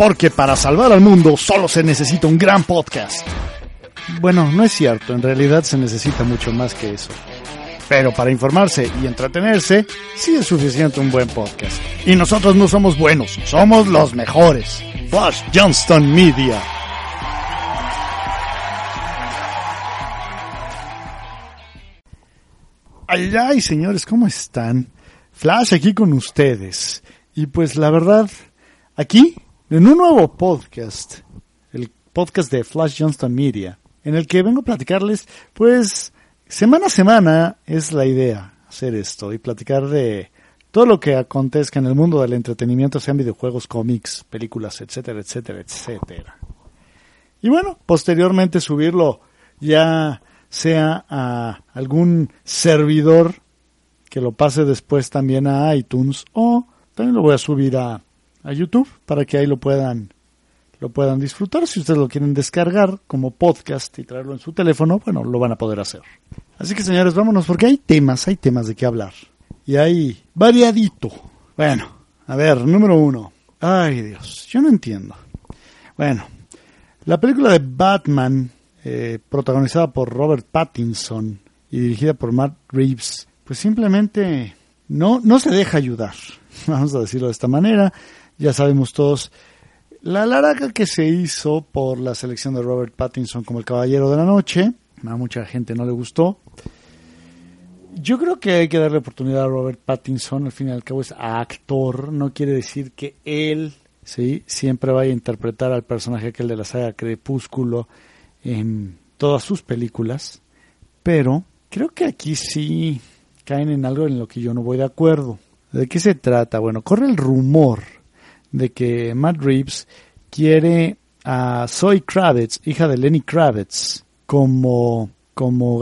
Porque para salvar al mundo solo se necesita un gran podcast. Bueno, no es cierto, en realidad se necesita mucho más que eso. Pero para informarse y entretenerse, sí es suficiente un buen podcast. Y nosotros no somos buenos, somos los mejores. Flash Johnston Media. Ay, ay, señores, ¿cómo están? Flash aquí con ustedes. Y pues la verdad, aquí, en un nuevo podcast, el podcast de Flash Johnston Media, en el que vengo a platicarles, pues, semana a semana es la idea hacer esto y platicar de todo lo que acontezca en el mundo del entretenimiento, sean videojuegos, cómics, películas, etcétera, etcétera, etcétera. Y bueno, posteriormente subirlo ya sea a algún servidor que lo pase después también a iTunes o también lo voy a subir a, a YouTube para que ahí lo puedan lo puedan disfrutar. Si ustedes lo quieren descargar como podcast y traerlo en su teléfono, bueno, lo van a poder hacer. Así que señores, vámonos porque hay temas, hay temas de qué hablar. Y hay variadito. Bueno, a ver, número uno. Ay Dios, yo no entiendo. Bueno, la película de Batman eh, protagonizada por Robert Pattinson y dirigida por Matt Reeves, pues simplemente no, no se deja ayudar, vamos a decirlo de esta manera. Ya sabemos todos la laraca que se hizo por la selección de Robert Pattinson como el Caballero de la Noche. A mucha gente no le gustó. Yo creo que hay que darle oportunidad a Robert Pattinson, al fin y al cabo es actor, no quiere decir que él ¿sí? siempre vaya a interpretar al personaje aquel de la saga Crepúsculo en todas sus películas, pero creo que aquí sí caen en algo en lo que yo no voy de acuerdo. ¿De qué se trata? Bueno, corre el rumor de que Matt Reeves quiere a Zoe Kravitz, hija de Lenny Kravitz, como, como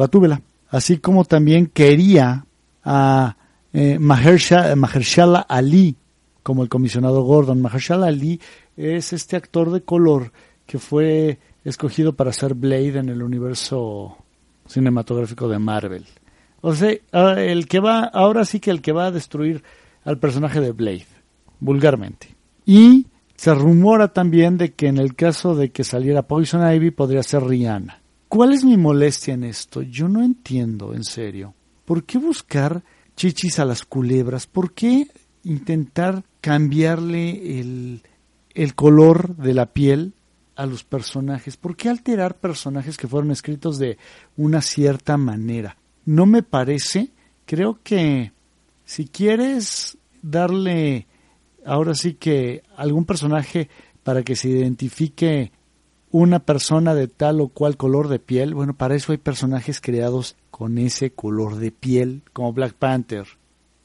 así como también quería a eh, Mahershala Ali como el comisionado Gordon. Mahershala Ali es este actor de color que fue escogido para ser Blade en el universo cinematográfico de Marvel. O sea, el que va, ahora sí que el que va a destruir al personaje de Blade, vulgarmente. Y se rumora también de que en el caso de que saliera Poison Ivy podría ser Rihanna. ¿Cuál es mi molestia en esto? Yo no entiendo, en serio. ¿Por qué buscar chichis a las culebras? ¿Por qué intentar cambiarle el, el color de la piel a los personajes? ¿Por qué alterar personajes que fueron escritos de una cierta manera? No me parece. Creo que si quieres darle ahora sí que algún personaje para que se identifique una persona de tal o cual color de piel, bueno, para eso hay personajes creados con ese color de piel, como Black Panther,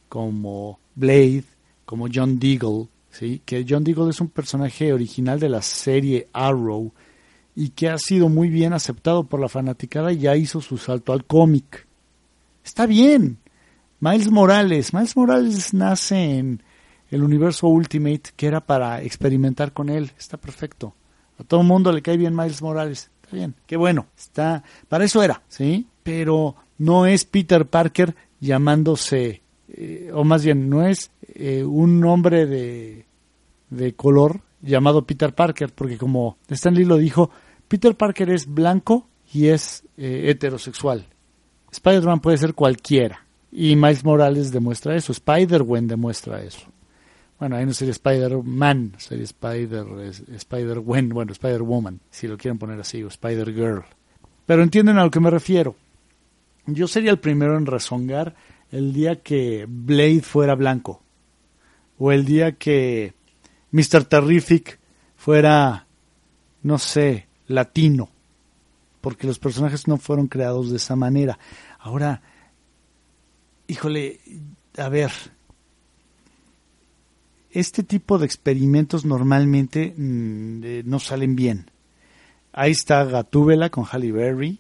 como Blade, como John Deagle, ¿sí? que John Deagle es un personaje original de la serie Arrow y que ha sido muy bien aceptado por la fanaticada y ya hizo su salto al cómic. Está bien. Miles Morales. Miles Morales nace en el universo Ultimate que era para experimentar con él. Está perfecto. A todo el mundo le cae bien Miles Morales. Está bien. Qué bueno. Está, para eso era, ¿sí? Pero no es Peter Parker llamándose, eh, o más bien, no es eh, un hombre de, de color llamado Peter Parker, porque como Stan Lee lo dijo, Peter Parker es blanco y es eh, heterosexual. Spider-Man puede ser cualquiera. Y Miles Morales demuestra eso. Spider-Gwen demuestra eso. Bueno, ahí no sería Spider-Man, sería Spider, Spider-Gwen, bueno, Spider-Woman, si lo quieren poner así, o Spider-Girl. Pero entienden a lo que me refiero. Yo sería el primero en rezongar el día que Blade fuera blanco o el día que Mr. Terrific fuera, no sé, latino, porque los personajes no fueron creados de esa manera. Ahora, híjole, a ver, este tipo de experimentos normalmente mm, eh, no salen bien. Ahí está Gatúbela con Halle Berry.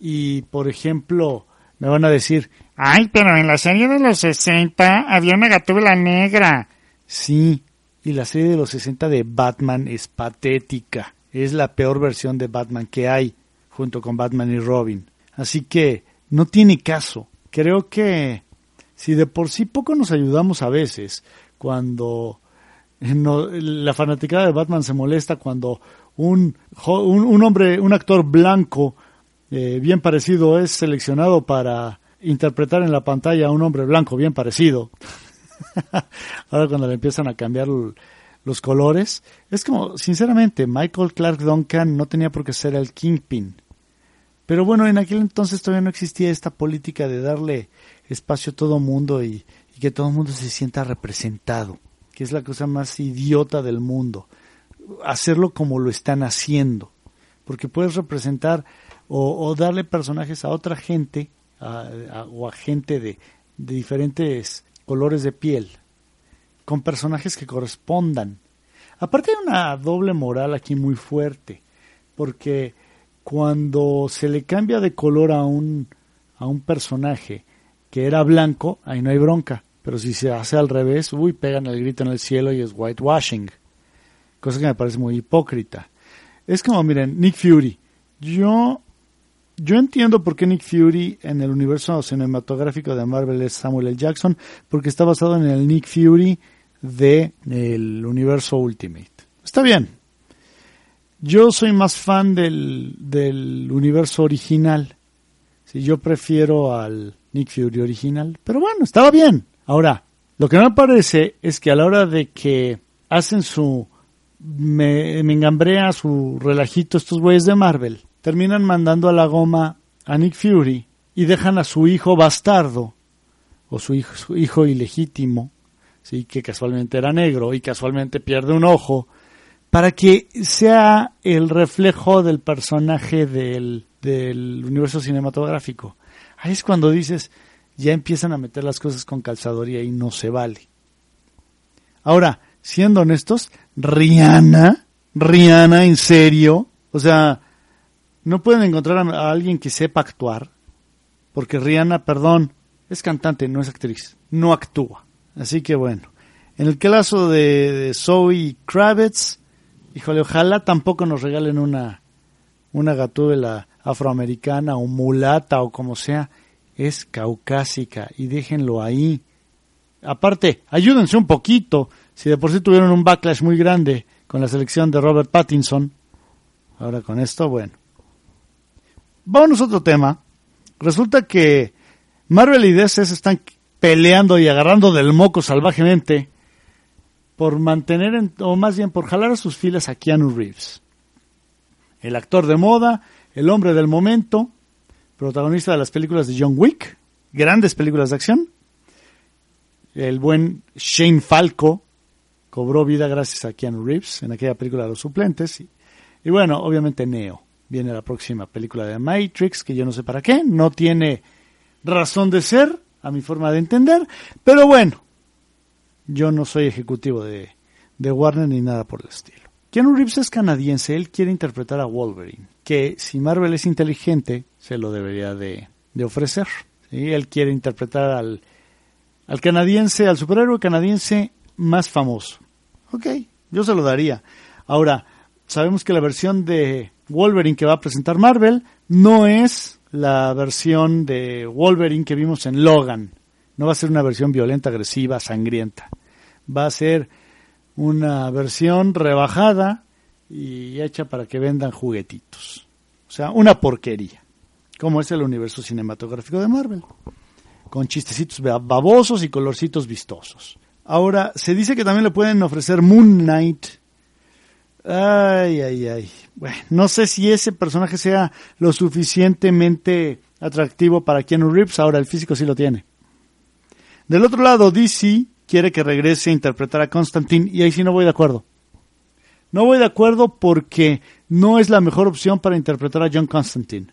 Y, por ejemplo, me van a decir, ay, pero en la serie de los 60 había una Gatúbela negra. Sí, y la serie de los 60 de Batman es patética. Es la peor versión de Batman que hay, junto con Batman y Robin. Así que no tiene caso. Creo que si de por sí poco nos ayudamos a veces cuando la fanaticada de Batman se molesta cuando un, un, hombre, un actor blanco eh, bien parecido es seleccionado para interpretar en la pantalla a un hombre blanco bien parecido. Ahora cuando le empiezan a cambiar los colores, es como, sinceramente, Michael Clark Duncan no tenía por qué ser el Kingpin. Pero bueno, en aquel entonces todavía no existía esta política de darle espacio todo mundo y, que todo mundo se sienta representado, que es la cosa más idiota del mundo. Hacerlo como lo están haciendo, porque puedes representar o, darle personajes a otra gente o a gente de, de diferentes colores de piel, con personajes que correspondan. Aparte hay una doble moral aquí muy fuerte, porque cuando se le cambia de color a un, a un personaje que era blanco, ahí no hay bronca. Pero si se hace al revés, uy, pegan el grito en el cielo y es whitewashing. Cosa que me parece muy hipócrita. Es como, miren, Nick Fury. Yo, yo entiendo por qué Nick Fury en el universo cinematográfico de Marvel es Samuel L. Jackson, porque está basado en el Nick Fury del el universo Ultimate. Está bien. Yo soy más fan del, del universo original. Si yo prefiero al Nick Fury original. Pero bueno, estaba bien. Ahora, lo que no me parece es que a la hora de que hacen su me, engambrea su relajito estos güeyes de Marvel, terminan mandando a la goma a Nick Fury y dejan a su hijo bastardo o su hijo, ilegítimo, sí, que casualmente era negro y casualmente pierde un ojo, para que sea el reflejo del personaje del universo cinematográfico. Ahí es cuando dices, ya empiezan a meter las cosas con calzadoría y no se vale. Ahora, siendo honestos, Rihanna, Rihanna, en serio, o sea, no pueden encontrar a alguien que sepa actuar, porque Rihanna, perdón, es cantante, no es actriz, no actúa. Así que bueno, en el caso de, de Zoe Kravitz, híjole, ojalá tampoco nos regalen una, una gatúbela afroamericana o mulata o como sea, es caucásica y déjenlo ahí. Aparte, ayúdense un poquito. Si de por sí tuvieron un backlash muy grande con la selección de Robert Pattinson, ahora con esto, bueno. Vamos a otro tema. Resulta que Marvel y DC se están peleando y agarrando del moco salvajemente por mantener, o más bien por jalar a sus filas a Keanu Reeves. El actor de moda, el hombre del momento, protagonista de las películas de John Wick, grandes películas de acción. El buen Shane Falco cobró vida gracias a Keanu Reeves en aquella película de los suplentes. Y, bueno, obviamente Neo. Viene la próxima película de Matrix, que yo no sé para qué, no tiene razón de ser, a mi forma de entender, pero bueno, yo no soy ejecutivo de, de Warner ni nada por el estilo. Keanu Reeves es canadiense, él quiere interpretar a Wolverine, que si Marvel es inteligente, se lo debería de, ofrecer. Él quiere interpretar al, al canadiense, al superhéroe canadiense más famoso. Ok, yo se lo daría. Ahora, sabemos que la versión de Wolverine que va a presentar Marvel no es la versión de Wolverine que vimos en Logan. No va a ser una versión violenta, agresiva, sangrienta. Va a ser una versión rebajada y hecha para que vendan juguetitos. O sea, una porquería, como es el universo cinematográfico de Marvel, con chistecitos babosos y colorcitos vistosos. Ahora, se dice que también le pueden ofrecer Moon Knight. Ay, ay, ay. Bueno, no sé si ese personaje sea lo suficientemente atractivo para Keanu Reeves. Ahora, el físico sí lo tiene. Del otro lado, DC quiere que regrese a interpretar a Constantine y ahí sí no voy de acuerdo. No voy de acuerdo porque no es la mejor opción para interpretar a John Constantine.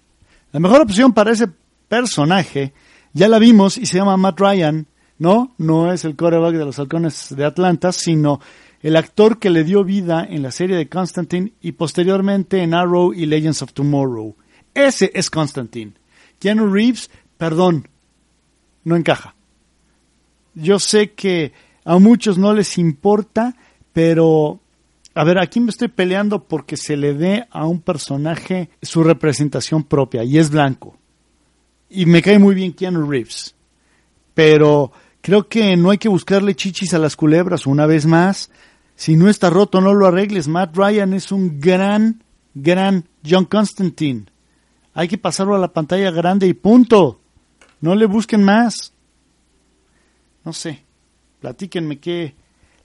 La mejor opción para ese personaje ya la vimos y se llama Matt Ryan, ¿no? No es el coreback de los halcones de Atlanta, sino el actor que le dio vida en la serie de Constantine y posteriormente en Arrow y Legends of Tomorrow. Ese es Constantine. Keanu Reeves, perdón, no encaja. Yo sé que a muchos no les importa, pero a ver, aquí me estoy peleando porque se le dé a un personaje su representación propia y es blanco. Y me cae muy bien Keanu Reeves. Pero creo que no hay que buscarle chichis a las culebras una vez más. Si no está roto, no lo arregles. Matt Ryan es un gran, gran John Constantine. Hay que pasarlo a la pantalla grande y punto. No le busquen más. No sé. Platíquenme qué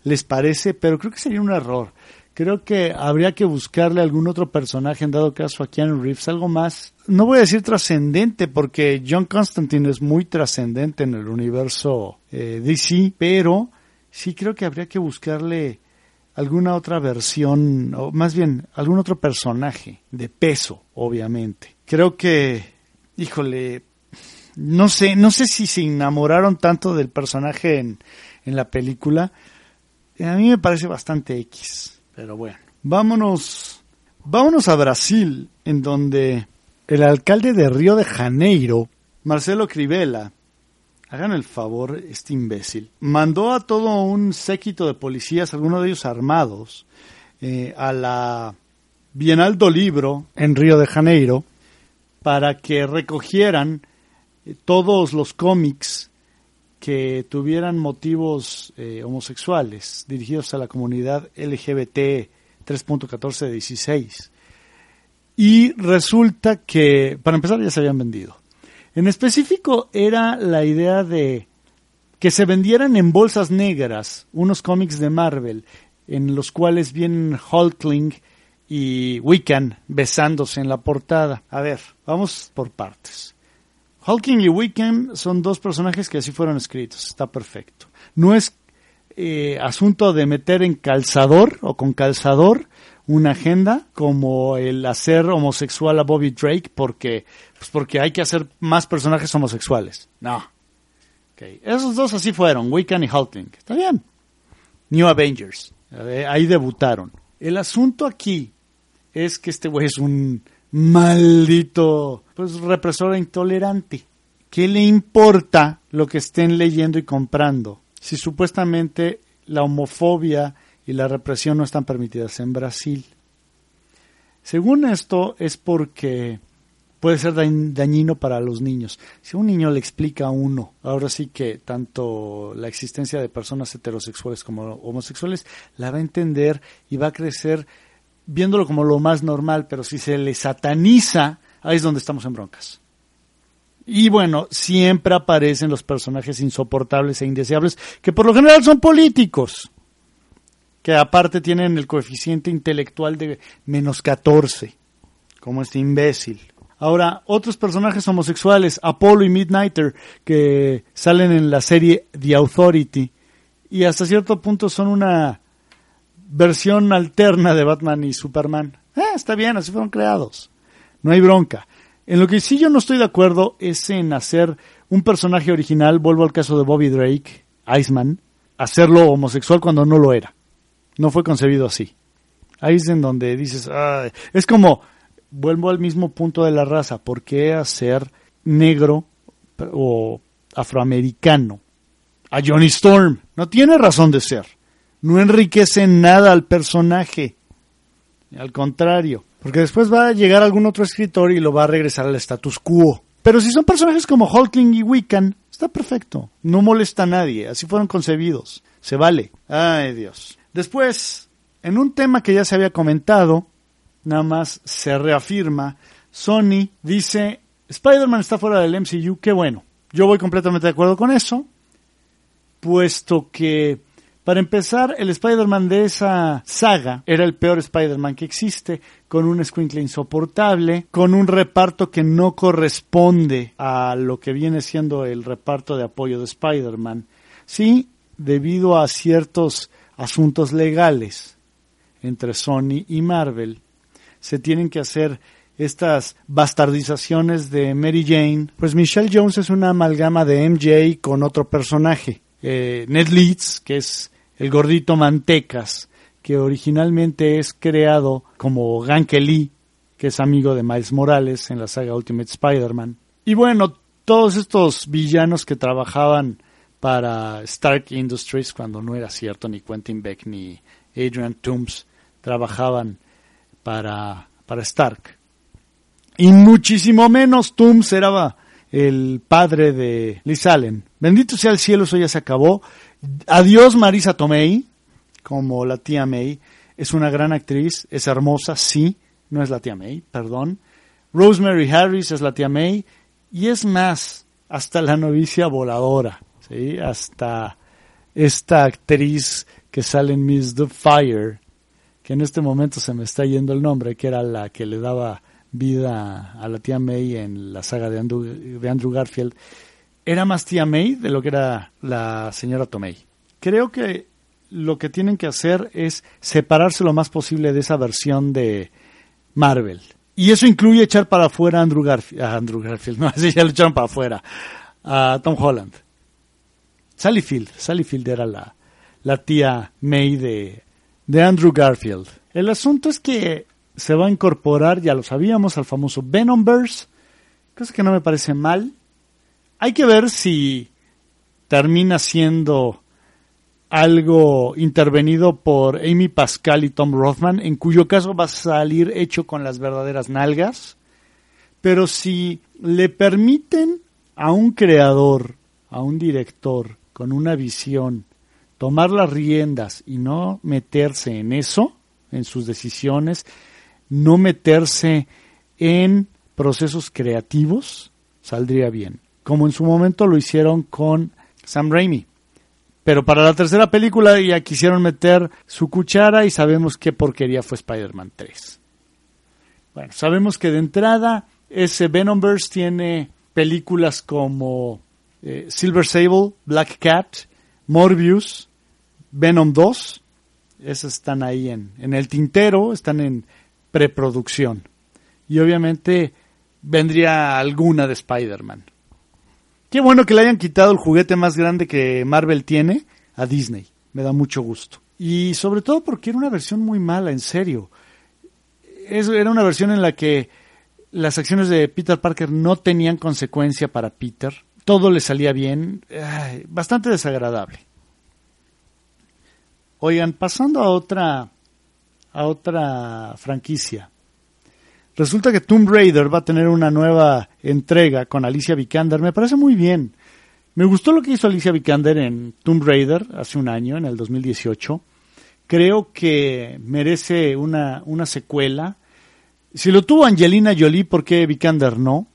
les parece, pero creo que sería un error. Creo que habría que buscarle algún otro personaje, en dado caso a Keanu Reeves, algo más, no voy a decir trascendente, porque John Constantine es muy trascendente en el universo eh, DC, pero sí creo que habría que buscarle alguna otra versión, o más bien algún otro personaje de peso, obviamente. Creo que, híjole, no sé, no sé si se enamoraron tanto del personaje en, en la película. A mí me parece bastante X, pero bueno. Vámonos, vámonos a Brasil, en donde el alcalde de Río de Janeiro, Marcelo Crivella, hagan el favor, este imbécil, mandó a todo un séquito de policías, algunos de ellos armados, eh, a la Bienal do Libro en Río de Janeiro para que recogieran eh, todos los cómics que tuvieran motivos eh, homosexuales dirigidos a la comunidad LGBT 3.1416. Y resulta que, para empezar, ya se habían vendido. En específico era la idea de que se vendieran en bolsas negras unos cómics de Marvel en los cuales vienen Hulkling y Wiccan besándose en la portada. A ver, vamos por partes. Hulkling y Wiccan son dos personajes que así fueron escritos, está perfecto. No es eh, asunto de meter en calzador o con calzador una agenda como el hacer homosexual a Bobby Drake porque, pues porque hay que hacer más personajes homosexuales. No. Okay. Esos dos así fueron, Wiccan y Hulkling. Está bien. New Avengers. Ahí debutaron. El asunto aquí es que este güey es un maldito, pues represor intolerante. ¿Qué le importa lo que estén leyendo y comprando? Si supuestamente la homofobia y la represión no están permitidas en Brasil. Según esto es porque puede ser dañino para los niños. Si un niño le explica a uno, ahora sí que tanto la existencia de personas heterosexuales como homosexuales, la va a entender y va a crecer viéndolo como lo más normal, pero si se le sataniza, ahí es donde estamos en broncas. Y bueno, siempre aparecen los personajes insoportables e indeseables, que por lo general son políticos que aparte tienen el coeficiente intelectual de menos 14, como este imbécil. Ahora, otros personajes homosexuales, Apollo y Midnighter, que salen en la serie The Authority, y hasta cierto punto son una versión alterna de Batman y Superman. Eh, está bien, así fueron creados. No hay bronca. En lo que sí yo no estoy de acuerdo es en hacer un personaje original, vuelvo al caso de Bobby Drake, Iceman, hacerlo homosexual cuando no lo era. No fue concebido así. Ahí es en donde dices, es como, vuelvo al mismo punto de la raza, ¿por qué hacer negro o afroamericano a Johnny Storm? No tiene razón de ser. No enriquece nada al personaje. Al contrario, porque después va a llegar algún otro escritor y lo va a regresar al status quo. Pero si son personajes como Hulkling y Wiccan, está perfecto. No molesta a nadie. Así fueron concebidos. Se vale. Ay, Dios. Después, en un tema que ya se había comentado, nada más se reafirma, Sony dice, Spider-Man está fuera del MCU, qué bueno. Yo voy completamente de acuerdo con eso, puesto que, para empezar, el Spider-Man de esa saga era el peor Spider-Man que existe, con un squinkle insoportable, con un reparto que no corresponde a lo que viene siendo el reparto de apoyo de Spider-Man. Sí, debido a ciertos asuntos legales entre Sony y Marvel, se tienen que hacer estas bastardizaciones de Mary Jane, pues Michelle Jones es una amalgama de MJ con otro personaje, eh, Ned Leeds, que es el gordito Mantecas, que originalmente es creado como Ganke Lee, que es amigo de Miles Morales en la saga Ultimate Spider-Man. Y bueno, todos estos villanos que trabajaban para Stark Industries cuando no era cierto, ni Quentin Beck ni Adrian Toombs trabajaban para, para Stark. Y muchísimo menos Toombs era el padre de Liz Allen. Bendito sea el cielo, eso ya se acabó. Adiós Marisa Tomei como la tía May. Es una gran actriz, es hermosa, sí, no es la tía May, perdón. Rosemary Harris es la tía May. Y es más, hasta la novicia voladora, ¿sí? hasta esta actriz que sale en Miss the Fire, que en este momento se me está yendo el nombre, que era la que le daba vida a la tía May en la saga de Andrew, de Andrew Garfield, era más tía May de lo que era la señora Tomei. Creo que lo que tienen que hacer es separarse lo más posible de esa versión de Marvel. Y eso incluye echar para afuera a Andrew Garfield. A Andrew Garfield, no, así ya lo echaron para afuera. A Tom Holland. Sally Field. Sally Field era la, la tía May de, de Andrew Garfield. El asunto es que se va a incorporar, ya lo sabíamos, al famoso Venomverse, cosa que no me parece mal. Hay que ver si termina siendo algo intervenido por Amy Pascal y Tom Rothman, en cuyo caso va a salir hecho con las verdaderas nalgas. Pero si le permiten a un creador, a un director con una visión, tomar las riendas y no meterse en eso, en sus decisiones, no meterse en procesos creativos, saldría bien. Como en su momento lo hicieron con Sam Raimi. Pero para la tercera película ya quisieron meter su cuchara y sabemos qué porquería fue Spider-Man 3. Bueno, sabemos que de entrada ese Venomverse tiene películas como eh, Silver Sable, Black Cat, Morbius, Venom 2. Esas están ahí en, en el tintero, están en preproducción. Y obviamente vendría alguna de Spider-Man. Qué bueno que le hayan quitado el juguete más grande que Marvel tiene a Disney. Me da mucho gusto. Y sobre todo porque era una versión muy mala, en serio. era una versión en la que las acciones de Peter Parker no tenían consecuencia para Peter. Todo le salía bien. bastante desagradable. Oigan, pasando a otra a otra franquicia. Resulta que Tomb Raider va a tener una nueva entrega con Alicia Vikander. Me parece muy bien. Me gustó lo que hizo Alicia Vikander en Tomb Raider hace un año, en el 2018. Creo que merece una, una secuela. Si lo tuvo Angelina Jolie, ¿por qué Vikander no?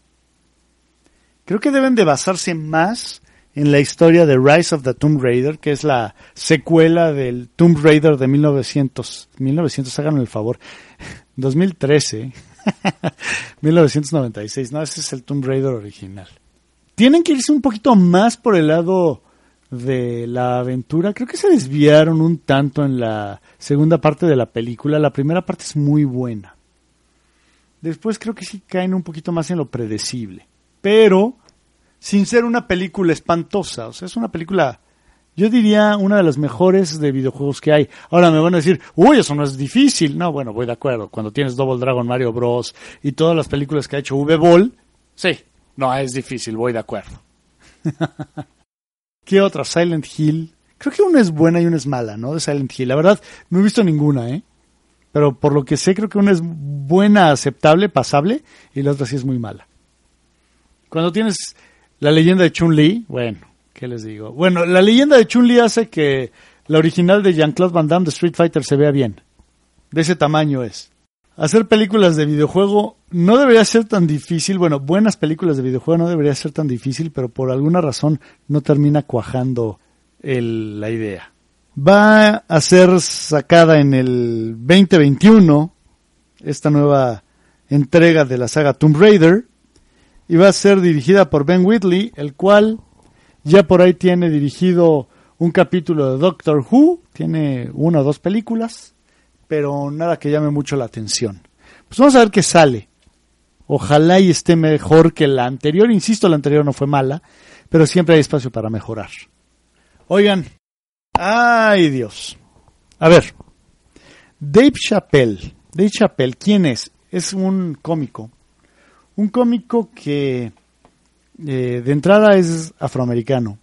Creo que deben de basarse más en la historia de Rise of the Tomb Raider, que es la secuela del Tomb Raider de 1900. 1900, háganme el favor. 2013. 1996. No, ese es el Tomb Raider original. Tienen que irse un poquito más por el lado de la aventura. Creo que se desviaron un tanto en la segunda parte de la película. La primera parte es muy buena. Después creo que sí caen un poquito más en lo predecible. Pero sin ser una película espantosa. O sea, es una película, yo diría, una de las mejores de videojuegos que hay. Ahora me van a decir, uy, eso no es difícil. No, bueno, voy de acuerdo. Cuando tienes Double Dragon, Mario Bros. y todas las películas que ha hecho V-Ball, sí, no es difícil, voy de acuerdo. ¿Qué otra? Silent Hill. Creo que una es buena y una es mala, ¿no? De Silent Hill. La verdad, no he visto ninguna, ¿eh? Pero por lo que sé, creo que una es buena, aceptable, pasable, y la otra sí es muy mala. Cuando tienes la leyenda de Chun-Li, bueno, ¿qué les digo? Bueno, la leyenda de Chun-Li hace que la original de Jean-Claude Van Damme de Street Fighter se vea bien. De ese tamaño es. Hacer películas de videojuego no debería ser tan difícil. Bueno, buenas películas de videojuego no debería ser tan difícil, pero por alguna razón no termina cuajando la idea. Va a ser sacada en el 2021 esta nueva entrega de la saga Tomb Raider y va a ser dirigida por Ben Whitley, el cual ya por ahí tiene dirigido un capítulo de Doctor Who, tiene una o dos películas, pero nada que llame mucho la atención. Pues vamos a ver qué sale. Ojalá y esté mejor que la anterior, insisto, la anterior no fue mala, pero siempre hay espacio para mejorar. Oigan, ay Dios. A ver, Dave Chappelle, Dave Chappelle, ¿quién es? Es un cómico un cómico que eh, de entrada es afroamericano,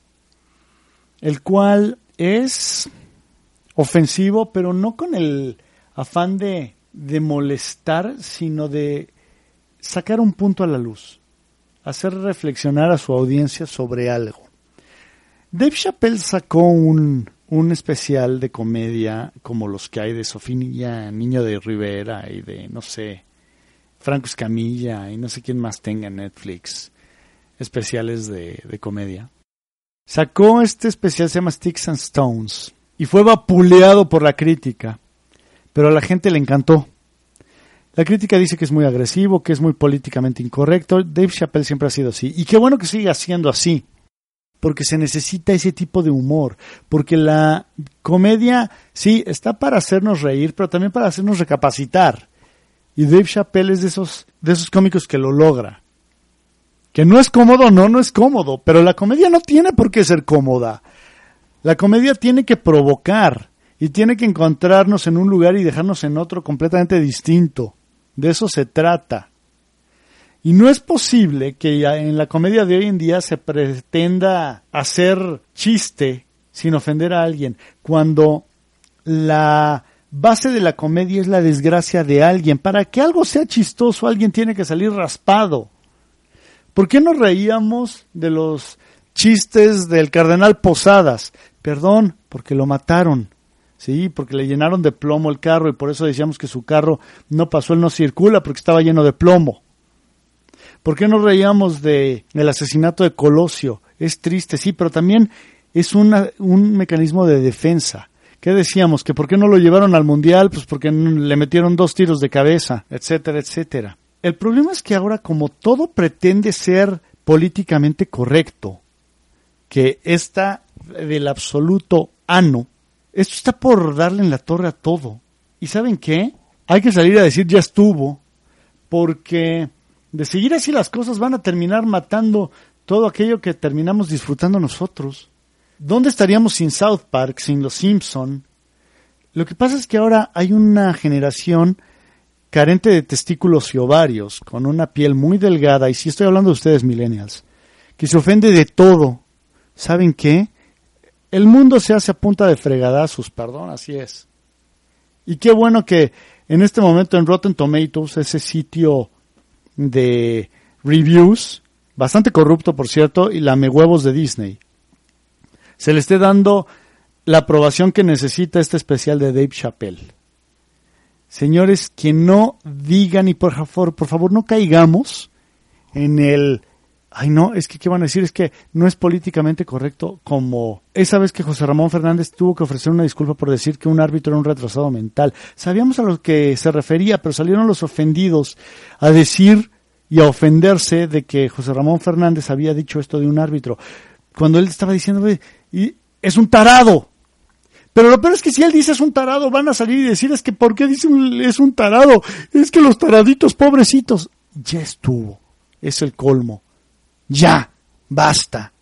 el cual es ofensivo, pero no con el afán de, molestar, sino de sacar un punto a la luz, hacer reflexionar a su audiencia sobre algo. Dave Chappelle sacó un, un especial de comedia como los que hay de Sofía Niño de Rivera y de, no sé, Franco Escamilla y no sé quién más tenga en Netflix especiales de, de comedia. Sacó este especial, se llama Sticks and Stones, y fue vapuleado por la crítica, pero a la gente le encantó. La crítica dice que es muy agresivo, que es muy políticamente incorrecto. Dave Chappelle siempre ha sido así. Y qué bueno que siga siendo así porque se necesita ese tipo de humor, porque la comedia sí está para hacernos reír, pero también para hacernos recapacitar. Y Dave Chappelle es de esos de esos cómicos que lo logra. Que no es cómodo, no, no es cómodo, pero la comedia no tiene por qué ser cómoda. La comedia tiene que provocar y tiene que encontrarnos en un lugar y dejarnos en otro completamente distinto. De eso se trata. Y no es posible que en la comedia de hoy en día se pretenda hacer chiste sin ofender a alguien, cuando la base de la comedia es la desgracia de alguien. Para que algo sea chistoso, alguien tiene que salir raspado. ¿Por qué nos reíamos de los chistes del cardenal Posadas? Perdón, porque lo mataron. Sí, porque le llenaron de plomo el carro y por eso decíamos que su carro no pasó, él no circula porque estaba lleno de plomo. ¿Por qué nos reíamos de el asesinato de Colosio? Es triste, sí, pero también es un mecanismo de defensa. ¿Qué decíamos? ¿Que por qué no lo llevaron al Mundial? Pues porque le metieron dos tiros de cabeza, etcétera, etcétera. El problema es que ahora como todo pretende ser políticamente correcto, que está del absoluto ano, esto está por darle en la torre a todo. ¿Y saben qué? Hay que salir a decir ya estuvo, porque de seguir así las cosas van a terminar matando todo aquello que terminamos disfrutando nosotros. ¿Dónde estaríamos sin South Park, sin Los Simpson? Lo que pasa es que ahora hay una generación carente de testículos y ovarios, con una piel muy delgada, y si estoy hablando de ustedes millennials, que se ofende de todo. ¿Saben qué? El mundo se hace a punta de fregadazos, perdón, así es. Y qué bueno que en este momento en Rotten Tomatoes, ese sitio de reviews, bastante corrupto por cierto, y lame huevos de Disney. Se le esté dando la aprobación que necesita este especial de Dave Chappelle. Señores, que no digan y por favor, por favor no caigamos en el ay no, es que qué van a decir, es que no es políticamente correcto como esa vez que José Ramón Fernández tuvo que ofrecer una disculpa por decir que un árbitro era un retrasado mental. Sabíamos a lo que se refería, pero salieron los ofendidos a decir y a ofenderse de que José Ramón Fernández había dicho esto de un árbitro, cuando él estaba diciendo, y es un tarado. Pero lo peor es que si él dice es un tarado, van a salir y decir es que ¿por qué dice es un tarado? Es que los taraditos, pobrecitos. Ya estuvo. Es el colmo. Ya, basta.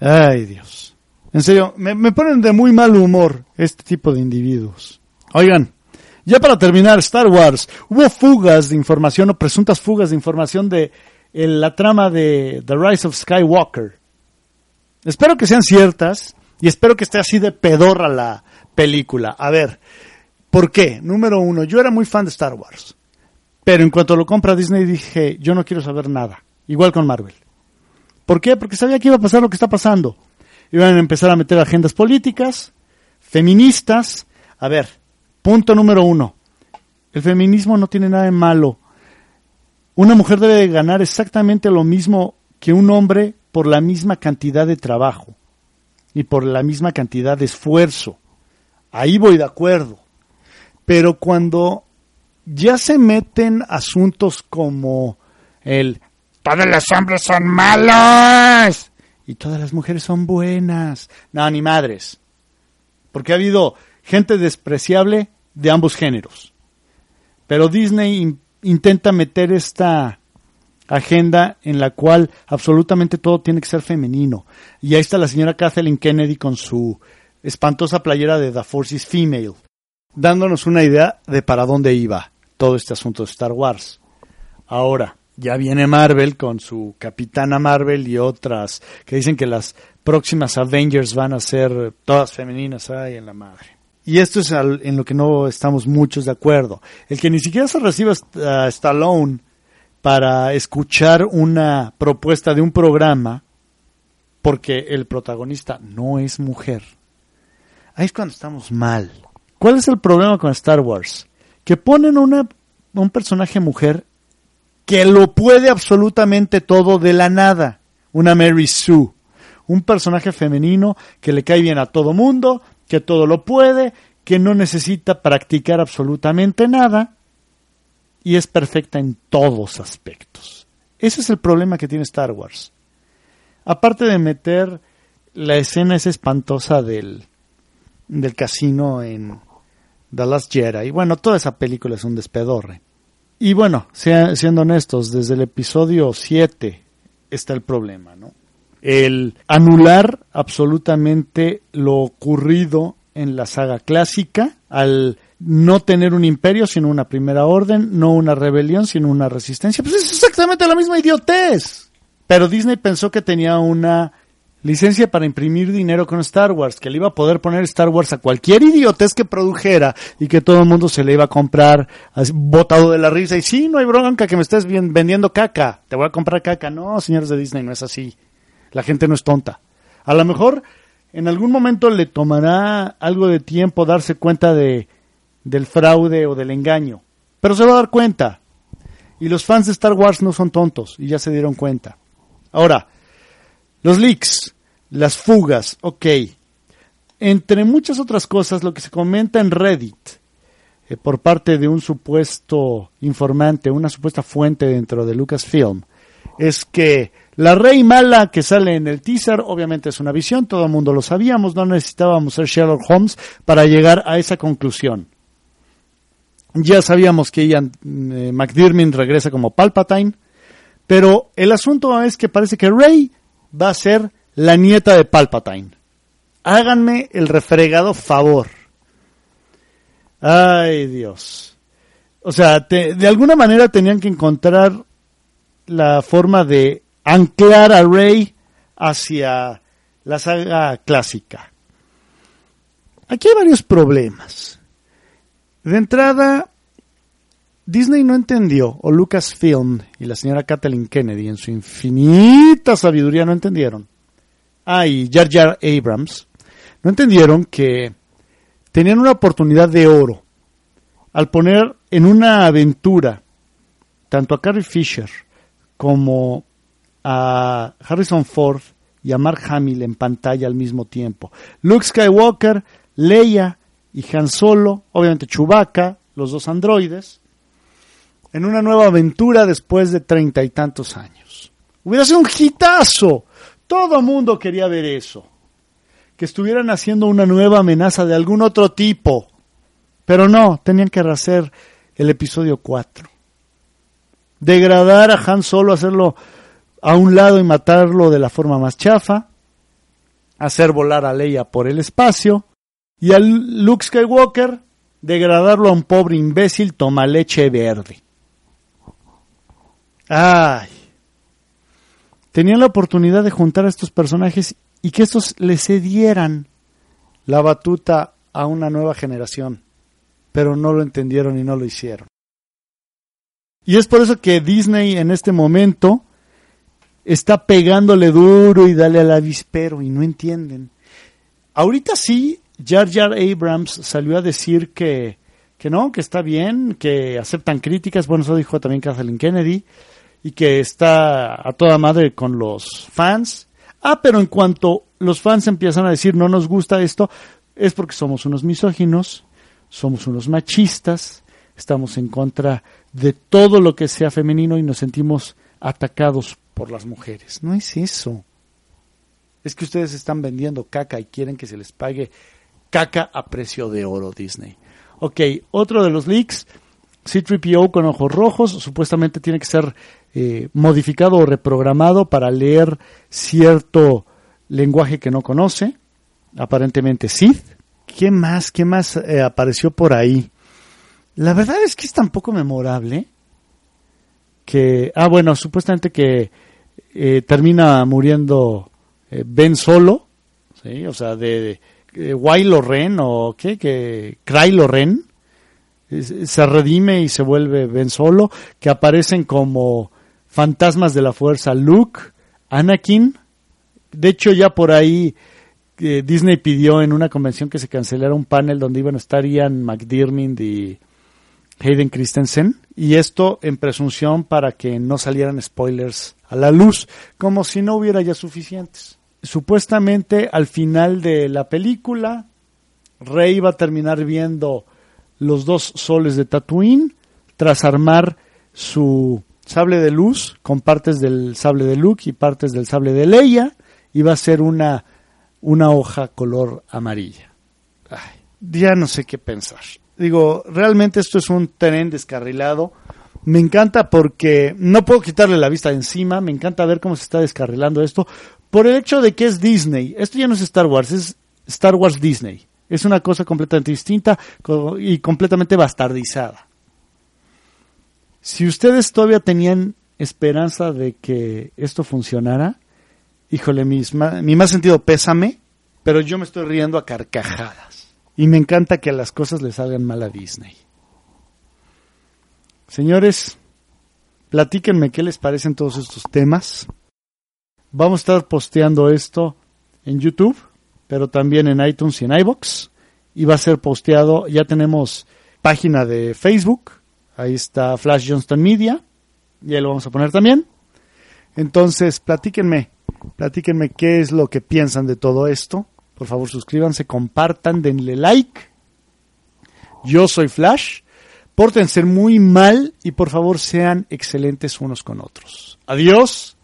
Ay Dios. En serio, me, ponen de muy mal humor este tipo de individuos. Oigan, ya para terminar, Star Wars, hubo fugas de información o presuntas fugas de información de la trama de The Rise of Skywalker. Espero que sean ciertas y espero que esté así de pedorra la película. A ver, ¿por qué? Número uno, yo era muy fan de Star Wars. Pero en cuanto lo compra Disney dije, yo no quiero saber nada. Igual con Marvel. ¿Por qué? Porque sabía que iba a pasar lo que está pasando. Iban a empezar a meter agendas políticas, feministas. A ver, punto número uno. El feminismo no tiene nada de malo. Una mujer debe ganar exactamente lo mismo que un hombre por la misma cantidad de trabajo y por la misma cantidad de esfuerzo. Ahí voy de acuerdo. Pero cuando ya se meten asuntos como el todos los hombres son malos y todas las mujeres son buenas. No, ni madres. Porque ha habido gente despreciable de ambos géneros. Pero Disney intenta meter esta agenda en la cual absolutamente todo tiene que ser femenino. Y ahí está la señora Kathleen Kennedy con su espantosa playera de The Force is Female, dándonos una idea de para dónde iba todo este asunto de Star Wars. Ahora, ya viene Marvel con su Capitana Marvel y otras que dicen que las próximas Avengers van a ser todas femeninas. Ay, en la madre. Y esto es en lo que no estamos muchos de acuerdo. El que ni siquiera se reciba a Stallone para escuchar una propuesta de un programa porque el protagonista no es mujer, ahí es cuando estamos mal. ¿Cuál es el problema con Star Wars? Que ponen una, un personaje mujer que lo puede absolutamente todo de la nada. Una Mary Sue. Un personaje femenino que le cae bien a todo mundo, que todo lo puede, que no necesita practicar absolutamente nada y es perfecta en todos aspectos. Ese es el problema que tiene Star Wars. Aparte de meter la escena esa espantosa del, del casino en The Last Jedi. Bueno, toda esa película es un despedorre. Y bueno, siendo honestos, desde el episodio 7 está el problema, ¿no? El anular absolutamente lo ocurrido en la saga clásica, al no tener un imperio, sino una primera orden, no una rebelión, sino una resistencia. Pues es exactamente la misma idiotez. Pero Disney pensó que tenía una licencia para imprimir dinero con Star Wars, que le iba a poder poner Star Wars a cualquier idiotez que produjera y que todo el mundo se le iba a comprar botado de la risa. Y sí, no hay bronca que me estés vendiendo caca, te voy a comprar caca. No, señores de Disney, no es así. La gente no es tonta. A lo mejor en algún momento le tomará algo de tiempo darse cuenta de, del fraude o del engaño, pero se va a dar cuenta. Y los fans de Star Wars no son tontos y ya se dieron cuenta. Ahora, los leaks, las fugas, ok. Entre muchas otras cosas, lo que se comenta en Reddit eh, por parte de un supuesto informante, una supuesta fuente dentro de Lucasfilm, es que la rey mala que sale en el teaser, obviamente es una visión, todo el mundo lo sabíamos, no necesitábamos ser Sherlock Holmes para llegar a esa conclusión. Ya sabíamos que Ian eh, McDermott regresa como Palpatine, pero el asunto es que parece que Rey va a ser la nieta de Palpatine. Háganme el refregado favor. Ay, Dios. O sea, de alguna manera tenían que encontrar la forma de anclar a Rey hacia la saga clásica. Aquí hay varios problemas. De entrada, Disney no entendió, o Lucasfilm y la señora Kathleen Kennedy en su infinita sabiduría no entendieron. Ah, Jar Jar Abrams no entendieron que tenían una oportunidad de oro al poner en una aventura tanto a Carrie Fisher como a Harrison Ford y a Mark Hamill en pantalla al mismo tiempo. Luke Skywalker, Leia y Han Solo, obviamente Chewbacca, los dos androides, en una nueva aventura después de treinta y tantos años. Hubiera sido un hitazo. Todo el mundo quería ver eso. Que estuvieran haciendo una nueva amenaza de algún otro tipo. Pero no, tenían que hacer el episodio 4. Degradar a Han Solo, hacerlo a un lado y matarlo de la forma más chafa. Hacer volar a Leia por el espacio. Y al Luke Skywalker, degradarlo a un pobre imbécil toma leche verde. Ay. Tenían la oportunidad de juntar a estos personajes y que estos le cedieran la batuta a una nueva generación, pero no lo entendieron y no lo hicieron. Y es por eso que Disney en este momento está pegándole duro y dale al avispero y no entienden. Ahorita sí, Jar Jar Abrams salió a decir que, que no, que está bien, que aceptan críticas. Bueno, eso dijo también Kathleen Kennedy y que está a toda madre con los fans. Ah, pero en cuanto los fans empiezan a decir no nos gusta esto, es porque somos unos misóginos, somos unos machistas, estamos en contra de todo lo que sea femenino y nos sentimos atacados por las mujeres. No es eso. Es que ustedes están vendiendo caca y quieren que se les pague caca a precio de oro Disney. Ok, otro de los leaks, C3PO con ojos rojos, supuestamente tiene que ser eh, modificado o reprogramado para leer cierto lenguaje que no conoce, aparentemente Sith. ¿Qué más? ¿Qué más eh, apareció por ahí? La verdad es que es tan poco memorable que, ah, bueno, supuestamente que eh, termina muriendo Ben Solo, o sea, de Wylo Ren o qué, que Ren, se redime y se vuelve Ben Solo, que aparecen como fantasmas de la fuerza Luke, Anakin De hecho, ya por ahí eh, Disney pidió en una convención que se cancelara un panel donde iban a estar Ian McDiarmid y Hayden Christensen. Y esto en presunción para que no salieran spoilers a la luz, como si no hubiera ya suficientes. Supuestamente al final de la película, Rey va a terminar viendo los dos soles de Tatooine tras armar su sable de luz con partes del sable de Luke y partes del sable de Leia y va a ser una, una hoja color amarilla. ya no sé qué pensar. Digo, realmente esto es un tren descarrilado. Me encanta porque no puedo quitarle la vista de encima, me encanta ver cómo se está descarrilando esto, por el hecho de que es Disney. Esto ya no es Star Wars, es Star Wars Disney. Es una cosa completamente distinta y completamente bastardizada. Si ustedes todavía tenían esperanza de que esto funcionara, híjole, mi, más sentido pésame, pero yo me estoy riendo a carcajadas. Y me encanta que las cosas le salgan mal a Disney. Señores, platíquenme qué les parecen todos estos temas. Vamos a estar posteando esto en YouTube pero también en iTunes y en iBox. Y va a ser posteado, ya tenemos página de Facebook, ahí está Flash Johnston Media, y ahí lo vamos a poner también. Entonces, platíquenme, platíquenme qué es lo que piensan de todo esto. Por favor, suscríbanse, compartan, denle like. Yo soy Flash. Pórtense muy mal y por favor sean excelentes unos con otros. Adiós.